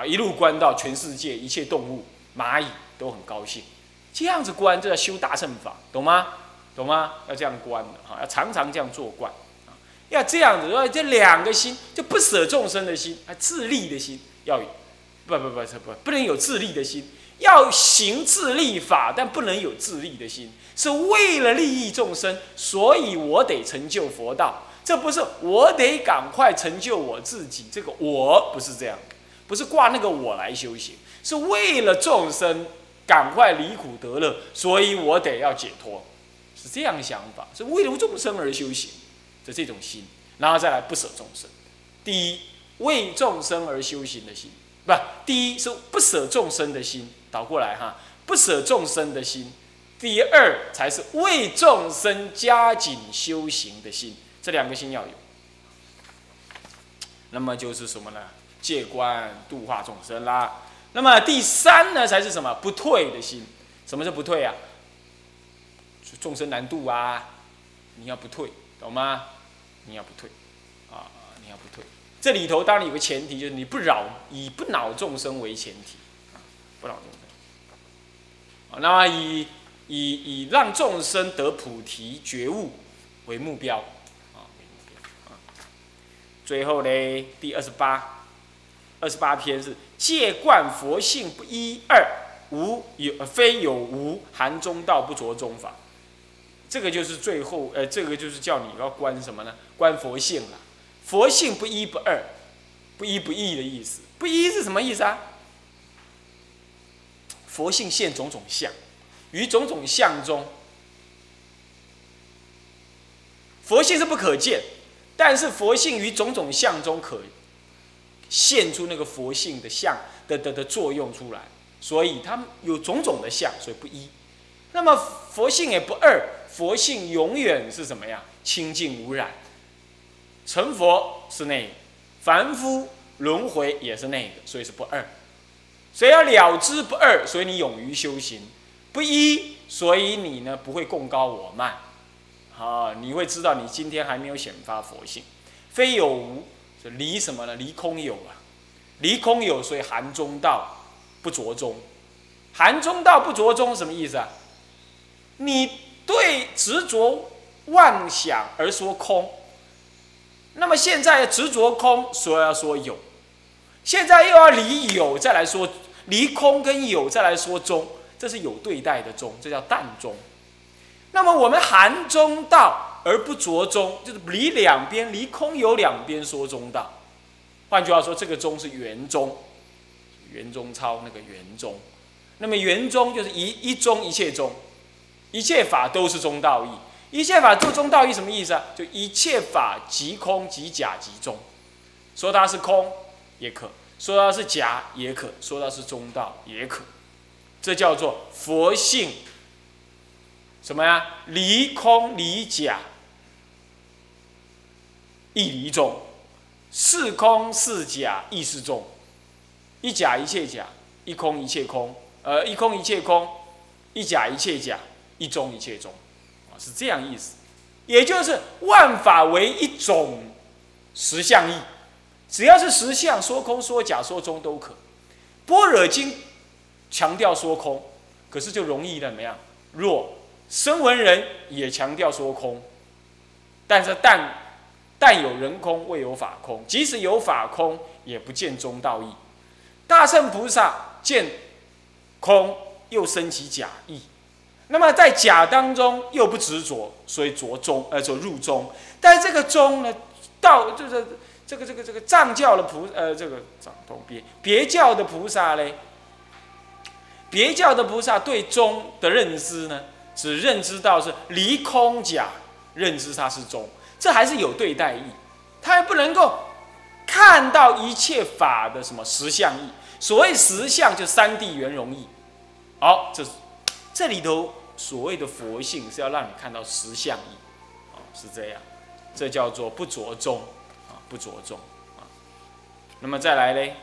啊，一路观到全世界一切动物、蚂蚁都很高兴。这样子观，就要修大乘法，懂吗？懂吗？要这样观的哈，要常常这样做观啊，要这样子。说这两个心，就不舍众生的心，啊，自利的心要不不不不不不能有自利的心，要行自利法，但不能有自利的心，是为了利益众生，所以我得成就佛道。这不是我得赶快成就我自己，这个我不是这样，不是挂那个我来修行，是为了众生赶快离苦得乐，所以我得要解脱，是这样想法，是为了众生而修行的这种心，然后再来不舍众生。第一，为众生而修行的心。不，第一是不舍众生的心，倒过来哈，不舍众生的心。第二才是为众生加紧修行的心，这两个心要有。那么就是什么呢？戒观度化众生啦。那么第三呢，才是什么？不退的心。什么是不退啊？众生难度啊，你要不退，懂吗？你要不退，啊，你要不退。这里头当然有个前提，就是你不扰，以不恼众生为前提，不恼众生。啊，那么以以以让众生得菩提觉悟为目标，啊，为目标。啊，最后呢，第二十八，二十八篇是戒观佛性不一二，无有非有无含中道不着中法。这个就是最后，呃，这个就是叫你要观什么呢？观佛性了。佛性不一不二，不一不异的意思。不一是什么意思啊？佛性现种种相，于种种相中，佛性是不可见，但是佛性于种种相中可现出那个佛性的相的的的作用出来，所以它有种种的相，所以不一。那么佛性也不二，佛性永远是什么呀？清净无染。成佛是那个，凡夫轮回也是那个，所以是不二。所以要了知不二，所以你勇于修行；不一，所以你呢不会共高我慢。啊，你会知道你今天还没有显发佛性。非有无，就离什么呢？离空有啊，离空有，所以含中道不着中。含中道不着中什么意思啊？你对执着妄想而说空。那么现在执着空，所以要说有；现在又要离有，再来说离空跟有，再来说中，这是有对待的中，这叫淡中。那么我们含中道而不着中，就是离两边，离空有两边说中道。换句话说，这个中是圆中，圆中超那个圆中。那么圆中就是一一中一切中，一切法都是中道义。一切法做中道义什么意思啊？就一切法即空即假即中，说它是空也可，说它是假也可，说它是中道也可，这叫做佛性什么呀？离空离假，亦离中，是空是假亦是中，一假一切假，一空一切空，呃，一空一切空，一假一切假，一中一切中。是这样意思，也就是万法为一种实相义，只要是实相，说空说假说中都可。般若经强调说空，可是就容易怎么样？若声闻人也强调说空，但是但但有人空，未有法空。即使有法空，也不见中道义。大圣菩萨见空，又生起假意。那么在假当中又不执着，所以着中，呃，就入中。但这个中呢，道就是这个这个这个藏教的菩，呃，这个藏东别别教的菩萨嘞，别教的菩萨对中的认知呢，只认知到是离空假，认知它是中，这还是有对待意，他还不能够看到一切法的什么实相意。所谓实相，就三谛圆融意。好，这这里头。所谓的佛性是要让你看到实相义，啊，是这样，这叫做不着中，啊，不着中，啊，那么再来嘞，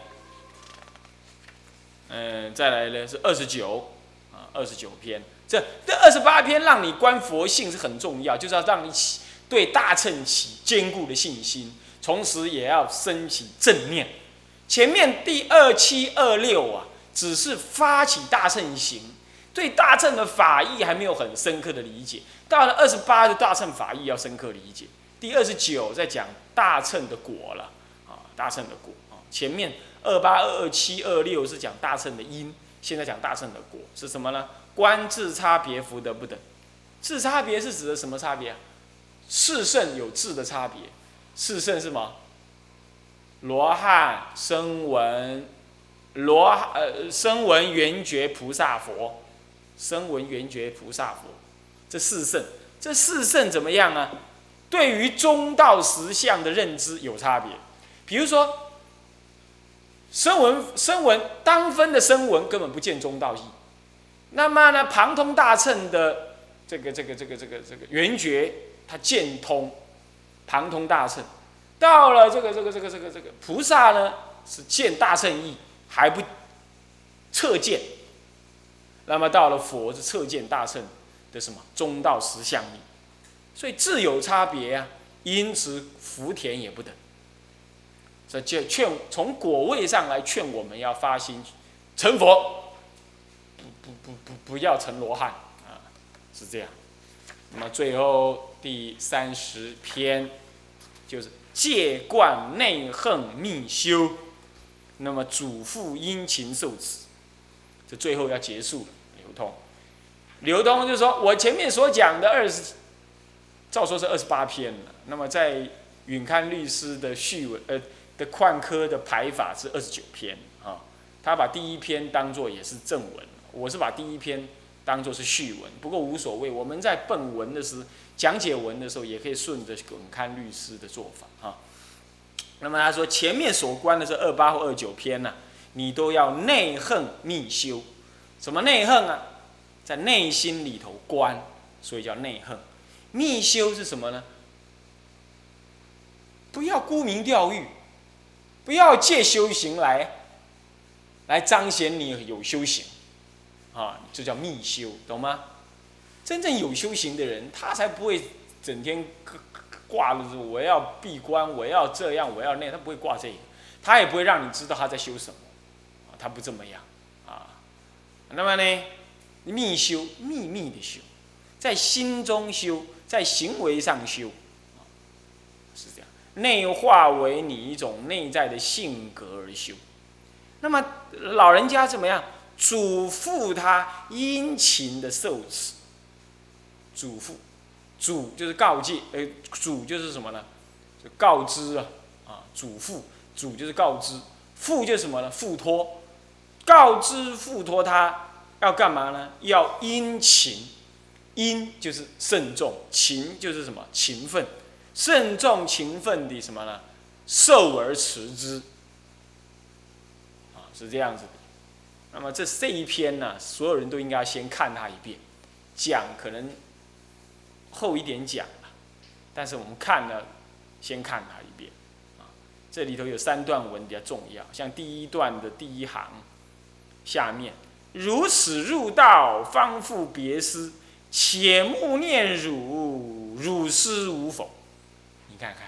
嗯，再来呢是二十九，啊，二十九篇，这这二十八篇让你观佛性是很重要，就是要让你对大乘起坚固的信心，同时也要升起正念，前面第二七二六啊，只是发起大乘行，对大乘的法义还没有很深刻的理解。到了二十八的大乘法义要深刻理解。第二十九在讲大乘的果了啊，大乘的果啊。前面二八二二七二六是讲大乘的因，现在讲大乘的果是什么呢？观自差别福德不等。自差别是指的什么差别啊？四圣有质的差别，四圣是什么？罗汉、声闻、罗呃声闻缘觉菩萨佛，声闻缘觉菩萨佛，这四圣，这四圣怎么样啊？对于中道实相的认知有差别。比如说，声闻声闻当分的声闻根本不见中道义，那么呢，旁通大乘的这个这个这个这个这个缘觉，它见通旁通大乘。到了这个这个这个这个这个菩萨呢，是见大乘义还不测见，那么到了佛是测见大乘的什么中道实相义，所以自有差别啊，因此福田也不等。这就劝从果位上来劝我们要发心成佛，不不不不不要成罗汉啊，是这样。那么最后第三十篇就是。戒贯内横密修，那么主妇殷勤受持，这最后要结束了。流通，流通就是说我前面所讲的二十，照说是二十八篇了。那么在允刊律师的序文呃的旷科的排法是二十九篇啊，他把第一篇当做也是正文，我是把第一篇当做是序文，不过无所谓。我们在本文的时。讲解文的时候，也可以顺着滚刊律师的做法啊。那么他说，前面所观的是二八或二九篇呢，你都要内恨密修。什么内恨啊？在内心里头观，所以叫内恨。密修是什么呢？不要沽名钓誉，不要借修行来来彰显你有修行啊，这叫密修，懂吗？真正有修行的人，他才不会整天挂着我要闭关，我要这样，我要那，他不会挂这个，他也不会让你知道他在修什么，他不这么样，啊，那么呢，密修，秘密的修，在心中修，在行为上修，是这样，内化为你一种内在的性格而修。那么老人家怎么样？嘱咐他殷勤的受持。嘱咐，嘱就是告诫，哎，嘱就是什么呢？就告知啊，啊，嘱咐，嘱就是告知，付就是什么呢？付托，告知付托他要干嘛呢？要殷勤，殷就是慎重，勤就是什么？勤奋，慎重勤奋的什么呢？受而持之，啊，是这样子的。那么这这一篇呢，所有人都应该先看他一遍，讲可能。后一点讲但是我们看了，先看它一遍，啊，这里头有三段文比较重要，像第一段的第一行，下面如此入道方复别思，且勿念汝，汝师无否？你看看，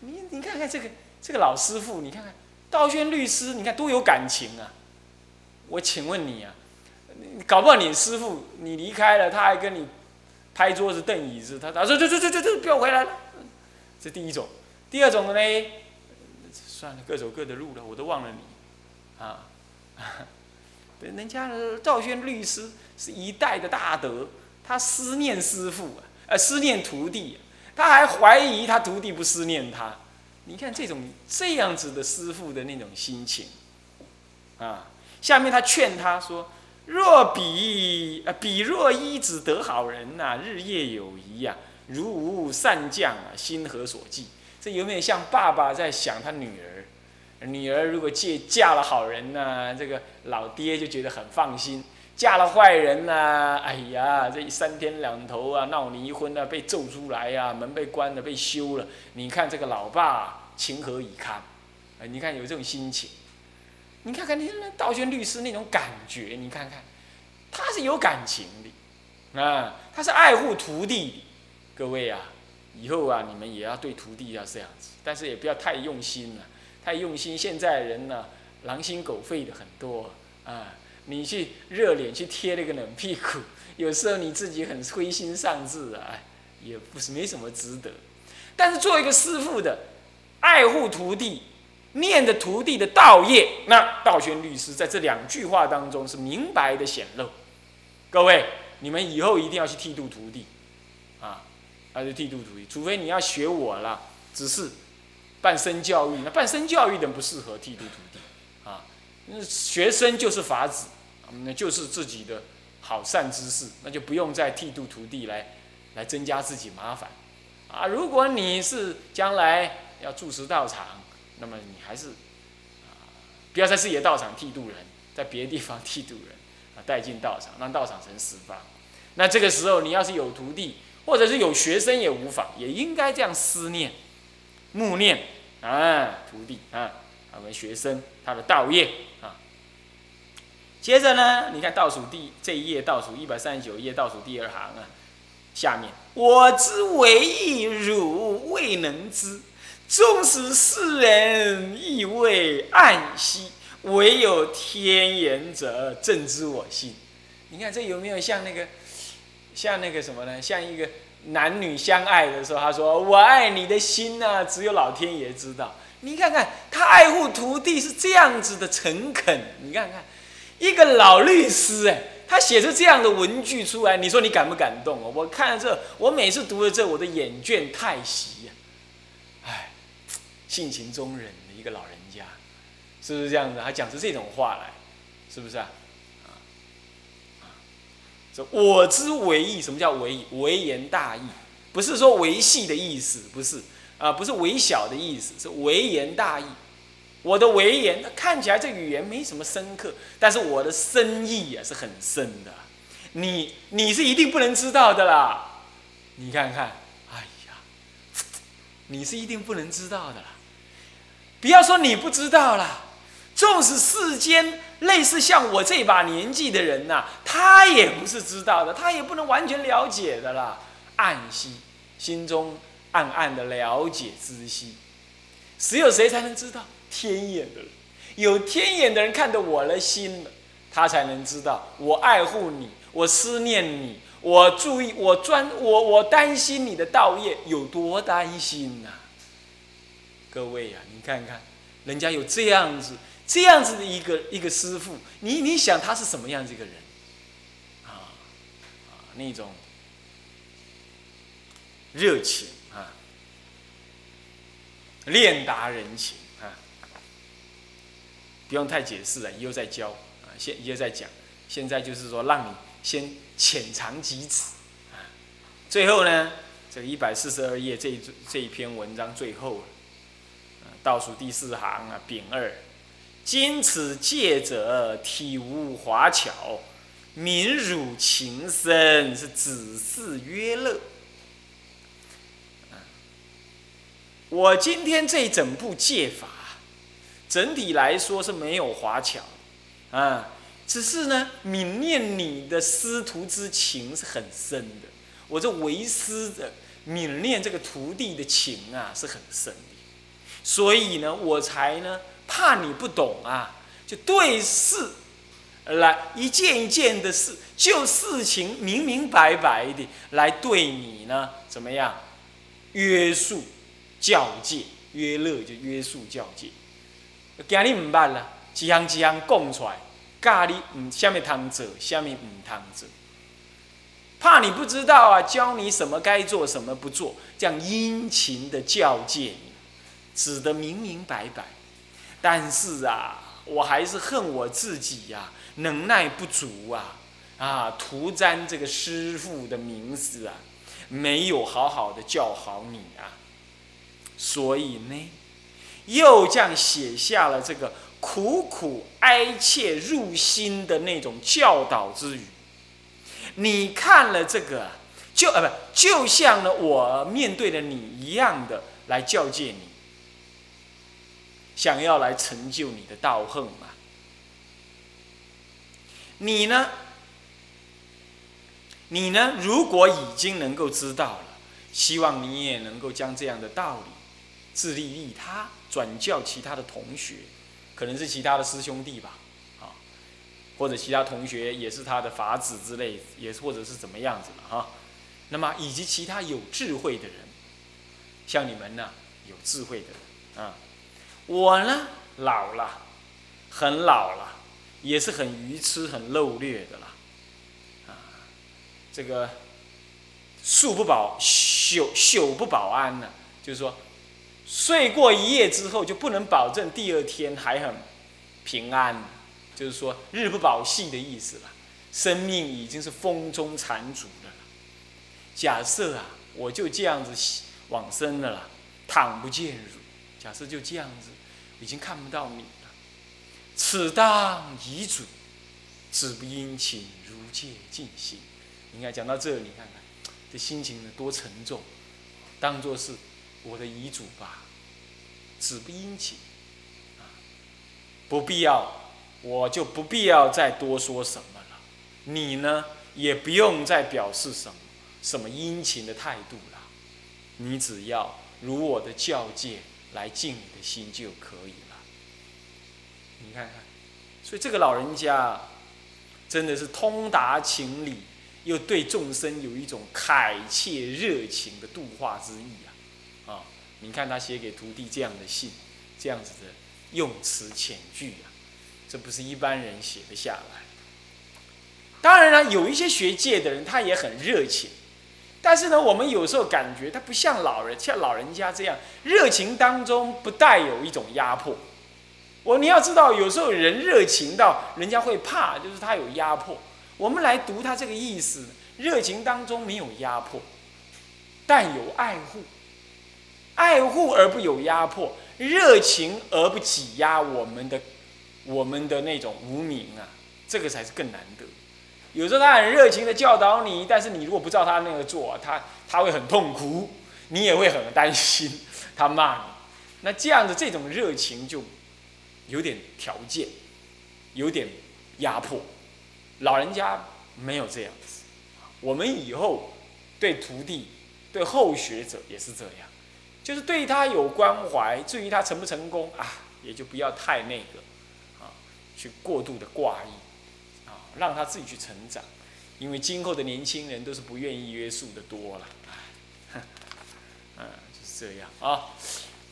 你你看看这个这个老师傅，你看看道宣律师，你看多有感情啊！我请问你啊，搞不好你师傅你离开了，他还跟你。拍桌子瞪椅子，他他说：“这这这这这不要回来了。”这第一种，第二种的呢？算了，各走各的路了，我都忘了你，啊，对，人家的赵轩律师是一代的大德，他思念师傅啊，呃，思念徒弟，他还怀疑他徒弟不思念他。你看这种这样子的师傅的那种心情，啊，下面他劝他说。若比啊，比若一子得好人呐，日夜有疑呀，如无善将啊，心何所寄？这有没有像爸爸在想他女儿？女儿如果借嫁了好人呐，这个老爹就觉得很放心；嫁了坏人呐，哎呀，这三天两头啊，闹离婚啊，被揍出来呀，门被关了，被休了。你看这个老爸情何以堪？啊，你看有这种心情。你看看那那道宣律师那种感觉，你看看，他是有感情的，啊，他是爱护徒弟的。各位啊，以后啊，你们也要对徒弟要这样子，但是也不要太用心了。太用心。现在人呢，狼心狗肺的很多啊。你去热脸去贴那个冷屁股，有时候你自己很灰心丧志啊，也不是没什么值得。但是做一个师傅的，爱护徒弟，念着徒弟的道业，那道宣律师在这两句话当中是明白的显露。各位，你们以后一定要去剃度徒弟，啊，还是剃度徒弟，除非你要学我了，只是半生教育，那半生教育的不适合剃度徒弟，啊，那学生就是法子，那就是自己的好善之事，那就不用再剃度徒弟来来增加自己麻烦。啊，如果你是将来要住持道场，那么你还是啊，不要在自己的道场剃度人，在别的地方剃度人，啊，带进道场，让道场成十方。那这个时候，你要是有徒弟，或者是有学生也无妨，也应该这样思念、默念啊，徒弟啊，我们学生他的道业啊。接着呢，你看倒数第这一页，倒数一百三十九页，倒数第二行啊。下面我之为意，汝未能知；纵使世人亦未暗惜，唯有天言者，正知我心。你看这有没有像那个，像那个什么呢？像一个男女相爱的时候，他说：“我爱你的心呢，只有老天爷知道。”你看看他爱护徒弟是这样子的诚恳。你看看一个老律师，哎。他写出这样的文句出来，你说你感不感动哦？我看了这，我每次读了这，我的眼倦太息！性情中人的一个老人家，是不是这样子？还讲出这种话来，是不是啊？啊啊！这我之为义，什么叫为义？微言大义，不是说维系的意思，不是啊，不是微小的意思，是微言大义。我的为言，看起来这语言没什么深刻，但是我的深意也是很深的。你你是一定不能知道的啦。你看看，哎呀，你是一定不能知道的啦。不要说你不知道啦，纵使世间类似像我这把年纪的人呐，他也不是知道的，他也不能完全了解的啦。暗息，心中暗暗的了解知悉，只有谁才能知道？天眼的人，有天眼的人看得我的心了，他才能知道我爱护你，我思念你，我注意，我专，我我担心你的道业有多担心呐！各位呀，你看看，人家有这样子、这样子的一个一个师傅，你你想他是什么样子一个人？啊啊，那种热情啊，练达人情啊。不用太解释了，以后再教啊。现以后再讲，现在就是说让你先浅尝即止啊。最后呢，这个一百四十二页这一这一篇文章最后了，倒数第四行啊，丙二，今此戒者体无华巧，民辱情深，是子嗣曰乐。我今天这整部戒法。整体来说是没有华巧，啊，只是呢，泯念你的师徒之情是很深的。我这为师的泯念这个徒弟的情啊是很深的，所以呢，我才呢怕你不懂啊，就对事来一件一件的事，就事情明明白白的来对你呢怎么样约束教戒，约乐就约束教戒。惊你唔捌啦，一项一项讲出来，教你唔虾米通做，虾米唔通做，怕你不知道啊，教你什么该做，什么不做，这样殷勤的教诫你，指得明明白白。但是啊，我还是恨我自己呀，能耐不足啊，啊，徒沾这个师傅的名字啊，没有好好的教好你啊，所以呢。又这样写下了这个苦苦哀切入心的那种教导之语。你看了这个，就呃不，就像呢我面对的你一样的来教诫你，想要来成就你的道行嘛。你呢？你呢？如果已经能够知道了，希望你也能够将这样的道理自利利他。转教其他的同学，可能是其他的师兄弟吧，啊，或者其他同学也是他的法子之类，也或者是怎么样子的哈。那么以及其他有智慧的人，像你们呢，有智慧的人啊，我呢老了，很老了，也是很愚痴、很陋劣的了，啊，这个宿不保朽朽不保安呢，就是说睡过一夜之后就不能保证第二天还很平安，就是说日不保夕的意思了，生命已经是风中残烛的了。假设啊，我就这样子往生的了啦，躺不见乳。假设就这样子，已经看不到你了。此当遗嘱，子不殷勤，如戒尽心。应该讲到这里，看看这心情呢多沉重，当做是我的遗嘱吧。子不殷勤，啊，不必要，我就不必要再多说什么了。你呢，也不用再表示什么。什么殷勤的态度了？你只要如我的教诫来静你的心就可以了。你看看，所以这个老人家真的是通达情理，又对众生有一种恳切热情的度化之意啊！啊，你看他写给徒弟这样的信，这样子的用词遣句啊，这不是一般人写得下来。当然了，有一些学界的人，他也很热情。但是呢，我们有时候感觉他不像老人，像老人家这样热情当中不带有一种压迫。我你要知道，有时候人热情到人家会怕，就是他有压迫。我们来读他这个意思，热情当中没有压迫，但有爱护，爱护而不有压迫，热情而不挤压我们的我们的那种无名啊，这个才是更难得。有时候他很热情的教导你，但是你如果不照他那个做，他他会很痛苦，你也会很担心，他骂你。那这样的这种热情就有点条件，有点压迫。老人家没有这样子，我们以后对徒弟、对后学者也是这样，就是对他有关怀，至于他成不成功啊，也就不要太那个啊，去过度的挂意。让他自己去成长，因为今后的年轻人都是不愿意约束的多了，嗯，就是这样啊。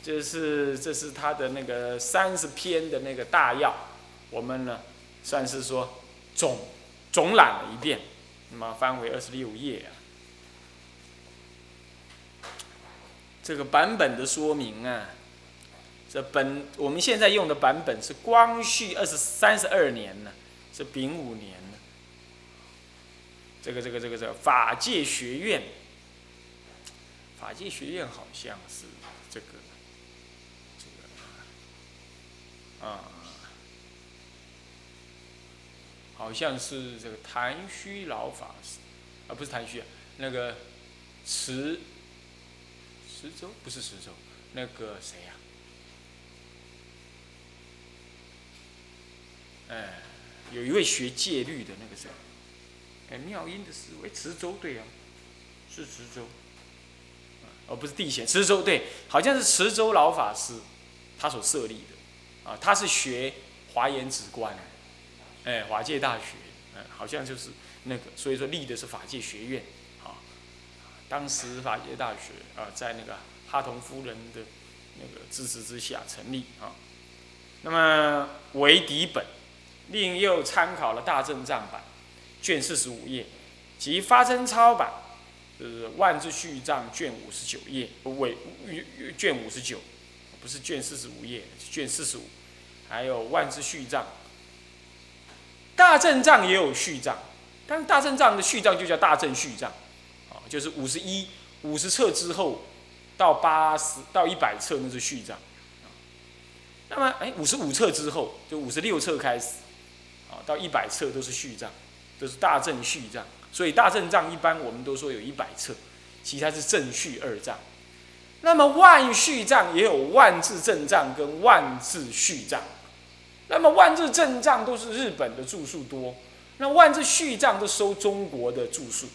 这是这是他的那个三十篇的那个大要，我们呢算是说总总览了一遍，那么翻回二十六页啊。这个版本的说明啊，这本我们现在用的版本是光绪二十三十二年呢。是丙午年的，这个这个这个这个法界学院，法界学院好像是这个这个啊，好像是这个谭虚老法师。啊，不是谭虚啊，那个池池州？不是池州，那个谁呀？哎。有一位学戒律的那个谁，哎，妙音的思维，池州对啊，是池州，哦，不是地贤，池州对，好像是池州老法师，他所设立的，啊，他是学华严止观，哎，法界大学，嗯，好像就是那个，所以说立的是法界学院，啊，当时法界大学啊，在那个哈同夫人的那个支持之下成立。啊，那么为底本。另又参考了大正藏版卷四十五页及发真抄版，就是万字序藏卷五十九页，尾卷五十九，不是卷四十五页，卷四十五，还有万字序藏。大正藏也有序藏，但是大正藏的序藏就叫大正序藏，啊，就是五十一五十册之后到八十到一百册那是序藏，那么哎五十五册之后就五十六册开始。到一百册都是序藏，都是大正序藏，所以大正藏一般我们都说有一百册，其他是正序二藏。那么万序藏也有万字正藏跟万字序藏，那么万字正藏都是日本的著述多，那万字序藏都收中国的著述，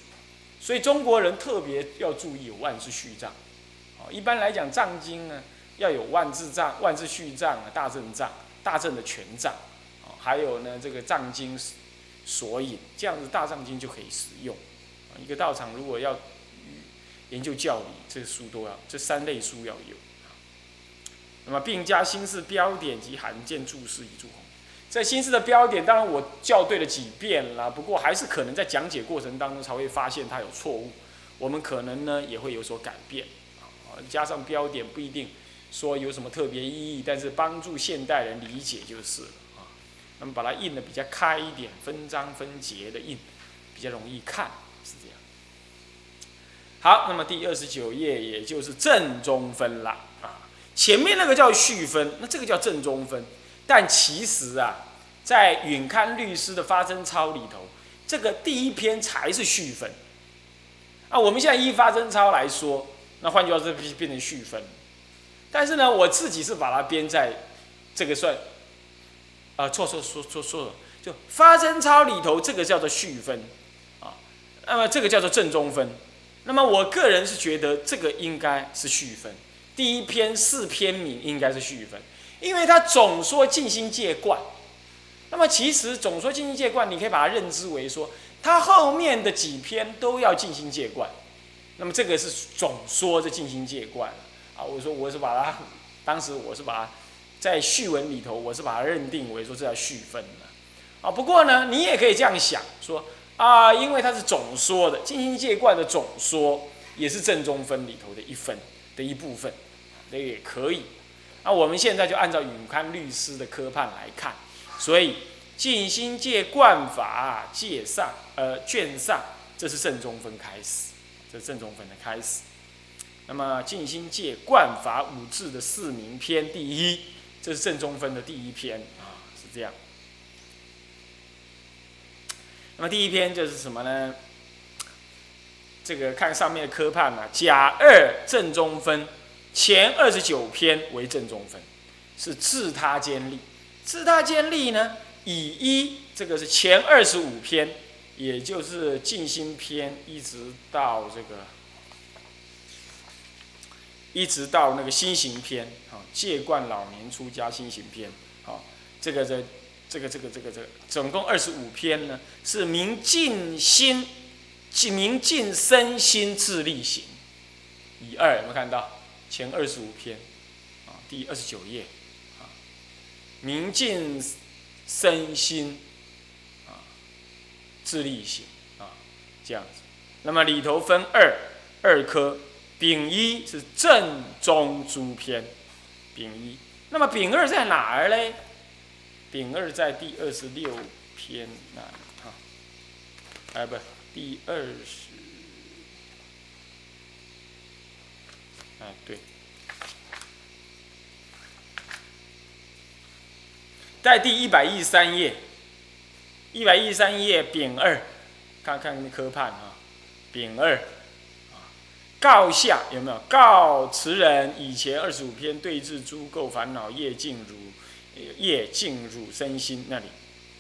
所以中国人特别要注意有万字序藏。哦，一般来讲藏经呢，要有万字藏、万字序藏啊、大正藏、大正的全藏，啊，还有呢这个藏经索引，这样子大藏经就可以使用。一个道场如果要研究教理，这书都要，这三类书要有。那么并加新式标点及罕见注释以注红。在新式的标点，当然我校对了几遍了，不过还是可能在讲解过程当中才会发现它有错误，我们可能呢也会有所改变。加上标点不一定说有什么特别意义，但是帮助现代人理解就是了。那么把它印的比较开一点，分章分节的印，比较容易看，是这样。好，那么第二十九页也就是正中分了啊，前面那个叫序分，那这个叫正中分。但其实啊，在允刊律师的发真抄里头，这个第一篇才是序分。啊，我们现在依发真抄来说，那换句话说，变变成序分。但是呢，我自己是把它编在这个算，啊，错错错错错了，就发真抄里头这个叫做续分，啊，那么这个叫做正中分。那么我个人是觉得这个应该是续分，第一篇四篇名应该是续分。因为他总说静心戒观，那么其实总说静心戒观，你可以把它认知为说，他后面的几篇都要静心戒观，那么这个是总说这静心戒观啊。我说我是把它，当时我是把它在序文里头，我是把它认定为说这叫序分的啊。不过呢，你也可以这样想说啊，因为它是总说的静心戒观的总说，也是正中分里头的一分的一部分，那也可以。那我们现在就按照永康律师的科判来看，所以静心戒观法戒上，呃卷上，这是正中分开始，这是正中分的开始。那么静心戒观法五字的四名篇第一，这是正中分的第一篇啊，是这样。那么第一篇就是什么呢？这个看上面的科判啊，甲二正中分。前二十九篇为正中分，是自他兼立。自他兼立呢，以一这个是前二十五篇，也就是静心篇，一直到这个，一直到那个心行篇，啊，戒冠老年出家心行篇，啊，这个这这个这个这个这个，总共二十五篇呢，是明净心，明净身心自力行。以二有没有看到？前二十五篇，啊，第二十九页，啊，明净身心，啊，自力行，啊，这样子。那么里头分二二科，丙一是正中诸篇，丙一。那么丙二在哪儿嘞？丙二在第二十六篇那里，哈，哎不，第二十。哎，对，在第一百一十三页，一百一十三页丙二，看看科判啊，丙二，告下有没有？告词人以前二十五篇对治诸垢烦恼业尽汝，业尽汝身心那里，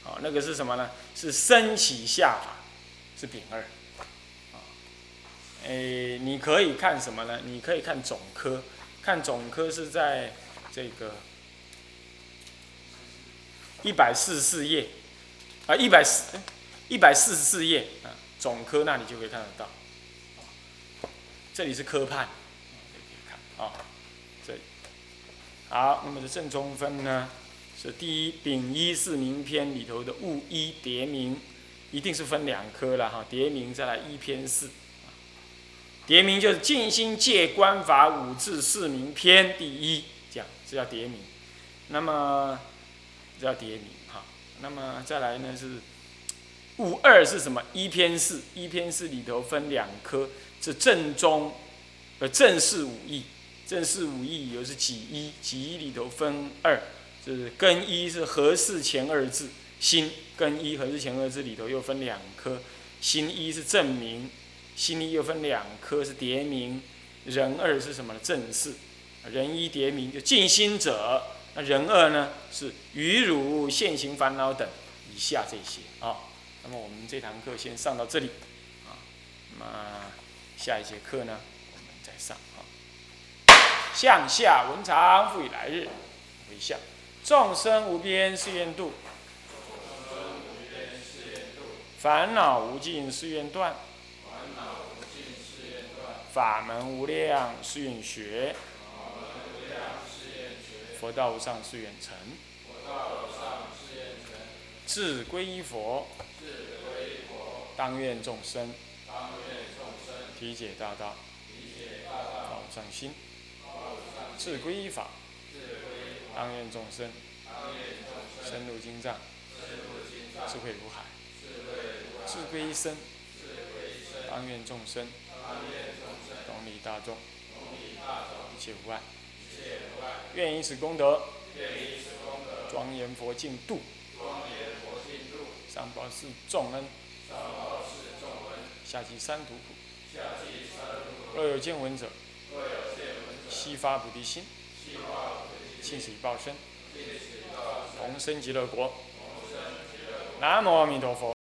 啊，那个是什么呢？是升起下法，是丙二。诶，你可以看什么呢？你可以看总科，看总科是在这个一百四十四页，啊，一百四一百四十四页啊，总科那里就可以看得到。这里是科判，可以看啊，这里好，那么这正中分呢，是第一丙一四名篇里头的戊一叠名，一定是分两科了哈，叠名再来一篇四。叠名就是静心戒观法五字四名篇第一，讲这叫叠名。那么这叫叠名哈。那么再来呢是五二是什么？一篇四，一篇四里头分两科，是正中呃正式五义，正式五义又是几一？几一里头分二，就是根一是合适前二字，心根一合适前二字里头又分两颗，心一是正名。心一又分两颗，是叠名，人二是什么呢？正式，人一叠名就静心者，那人二呢是愚汝现行烦恼等以下这些啊。那么我们这堂课先上到这里啊，那么下一节课呢我们再上啊。向下文长，复以来日为相。众生无边誓愿度，烦恼无尽誓愿断，法门无量誓愿学，佛道无上誓愿成。自归依佛，当愿众生体解大道，宝藏心；自归依法，当愿众生深入经藏，智慧如海；自归依僧，当愿众生同理大众，一切无碍。愿以此功德，庄严佛净土。上报四重恩，下济三途苦。若有见闻者，悉发菩提心，尽此一报身，同生极乐国。南无阿弥陀佛。